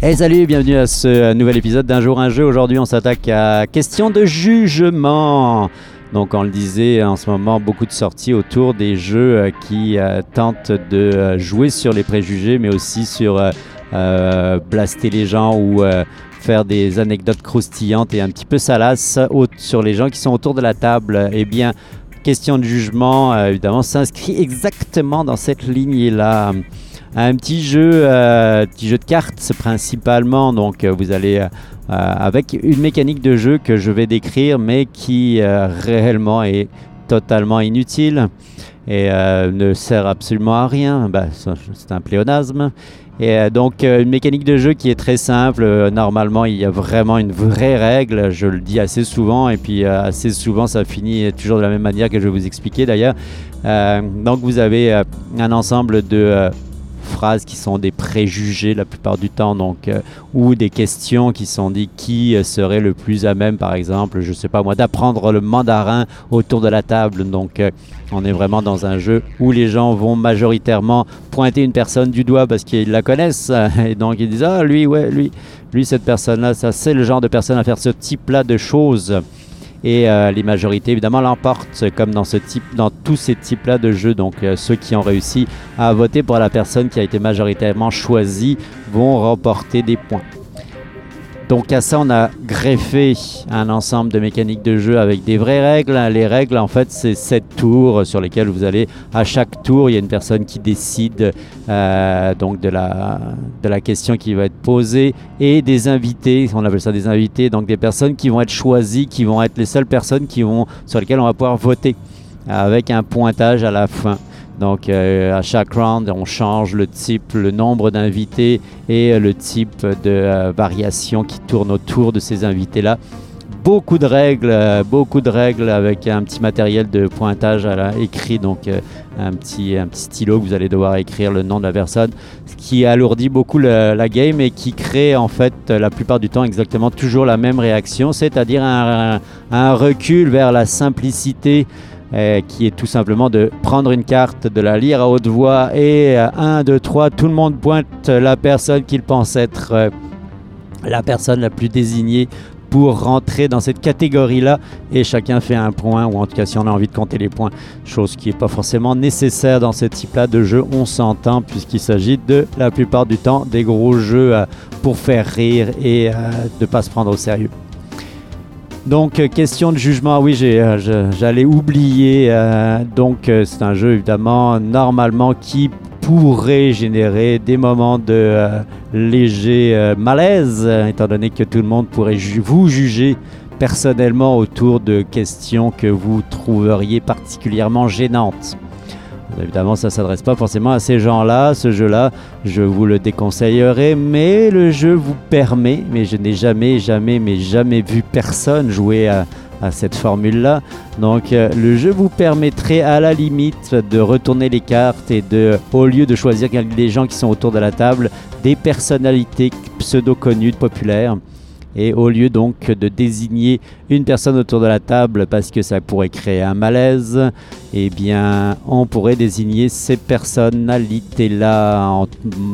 Hey salut, bienvenue à ce nouvel épisode d'un jour un jeu. Aujourd'hui on s'attaque à question de jugement. Donc on le disait en ce moment, beaucoup de sorties autour des jeux euh, qui euh, tentent de euh, jouer sur les préjugés, mais aussi sur blaster les gens ou faire des anecdotes croustillantes et un petit peu salaces sur les gens qui sont autour de la table. Eh bien, question de jugement, évidemment, s'inscrit exactement dans cette lignée-là un petit jeu, euh, petit jeu de cartes principalement. Donc euh, vous allez euh, avec une mécanique de jeu que je vais décrire, mais qui réellement est totalement inutile et ne sert absolument à rien. Bah, c'est un pléonasme. Et donc une mécanique de jeu qui est très simple. normalement, il y a vraiment une vraie règle. Je le dis assez souvent et puis assez souvent ça finit toujours de la même manière que je vais vous expliquer d'ailleurs. donc vous avez un ensemble de phrases qui sont des préjugés la plupart du temps, donc, euh, ou des questions qui sont dites qui serait le plus à même, par exemple, je sais pas moi, d'apprendre le mandarin autour de la table. Donc, euh, on est vraiment dans un jeu où les gens vont majoritairement pointer une personne du doigt parce qu'ils la connaissent, et donc ils disent ah lui, ouais, lui, lui cette personne-là, ça c'est le genre de personne à faire ce type-là de choses et euh, les majorités évidemment l'emportent comme dans tous ces types là de jeux. Donc euh, ceux qui ont réussi à voter pour la personne qui a été majoritairement choisie vont remporter des points donc à ça, on a greffé un ensemble de mécaniques de jeu avec des vraies règles. Les règles, en fait, c'est sept tours sur lesquels vous allez, à chaque tour, il y a une personne qui décide euh, donc de la, question qui va être posée et des invités, on appelle ça des invités, donc des personnes qui vont être choisies, qui vont être les seules personnes qui vont, sur lesquelles on va pouvoir voter avec un pointage à la fin. Donc euh, à chaque round, on change le type, le nombre d'invités et le type de euh, variation qui tourne autour de ces invités-là. Beaucoup de règles, euh, beaucoup de règles avec un petit matériel de pointage à la, écrit, donc un, petit, un petit stylo que vous allez devoir écrire le nom de la personne, ce qui alourdit beaucoup la game et qui crée en fait la plupart du temps exactement toujours la même réaction, c'est-à-dire un recul vers la simplicité euh, qui est tout simplement de prendre une carte, de la lire à haute voix et 1, 2, 3, tout le monde pointe la personne qu'il pense être euh, la personne la plus désignée pour rentrer dans cette catégorie-là et chacun fait un point, ou en tout cas si on a envie de compter les points, chose qui n'est pas forcément nécessaire dans ce type-là de jeu, on s'entend puisqu'il s'agit de la plupart du temps des gros jeux euh, pour faire rire et de ne pas se prendre au sérieux. Donc, euh, question de jugement, oui, euh, j'allais oublier. Euh, donc, c'est un jeu évidemment normalement qui pourrait générer des moments de léger malaise, étant donné que tout le monde pourrait vous juger personnellement autour de questions que vous trouveriez particulièrement gênantes. Évidemment, ça ne s'adresse pas forcément à ces gens-là. Ce jeu-là, je vous le déconseillerais, mais le jeu vous permet, mais je n'ai jamais, jamais, mais jamais vu personne jouer à, cette formule-là. Donc euh, le jeu vous permettrait à la limite de retourner les cartes et de, au lieu de choisir des gens qui sont autour de la table, des personnalités pseudo-connues, populaires. Et au lieu donc de désigner une personne autour de la table parce que ça pourrait créer un malaise, eh bien, on pourrait désigner ces personnalités-là. En,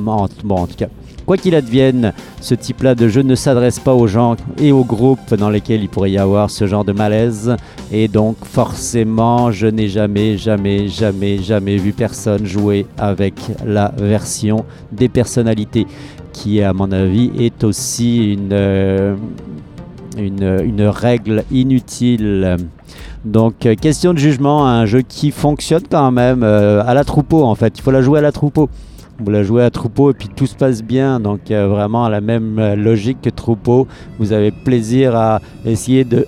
en tout cas, quoi qu'il advienne, ce type-là de jeu ne s'adresse pas aux gens et aux groupes dans lesquels il pourrait y avoir ce genre de malaise. Et donc, forcément, je n'ai jamais, jamais, jamais, jamais vu personne jouer avec la version des personnalités qui, à mon avis, est aussi une, euh, règle inutile. Donc, euh, question de jugement, un jeu qui fonctionne quand même euh, à la troupeau, en fait. Il faut la jouer à la troupeau. Vous la jouez à troupeau et puis tout se passe bien. Donc, vraiment à la même logique que troupeau. Vous avez plaisir à essayer de,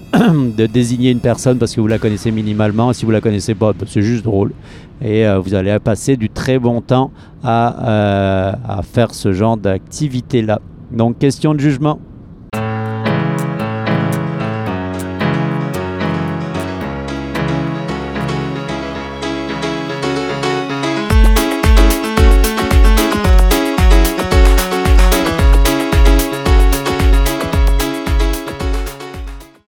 désigner une personne parce que vous la connaissez minimalement. Si vous la connaissez pas, bah, c'est juste drôle et euh, vous allez passer du très bon temps à, euh, à faire ce genre d'activité-là. Donc question de jugement.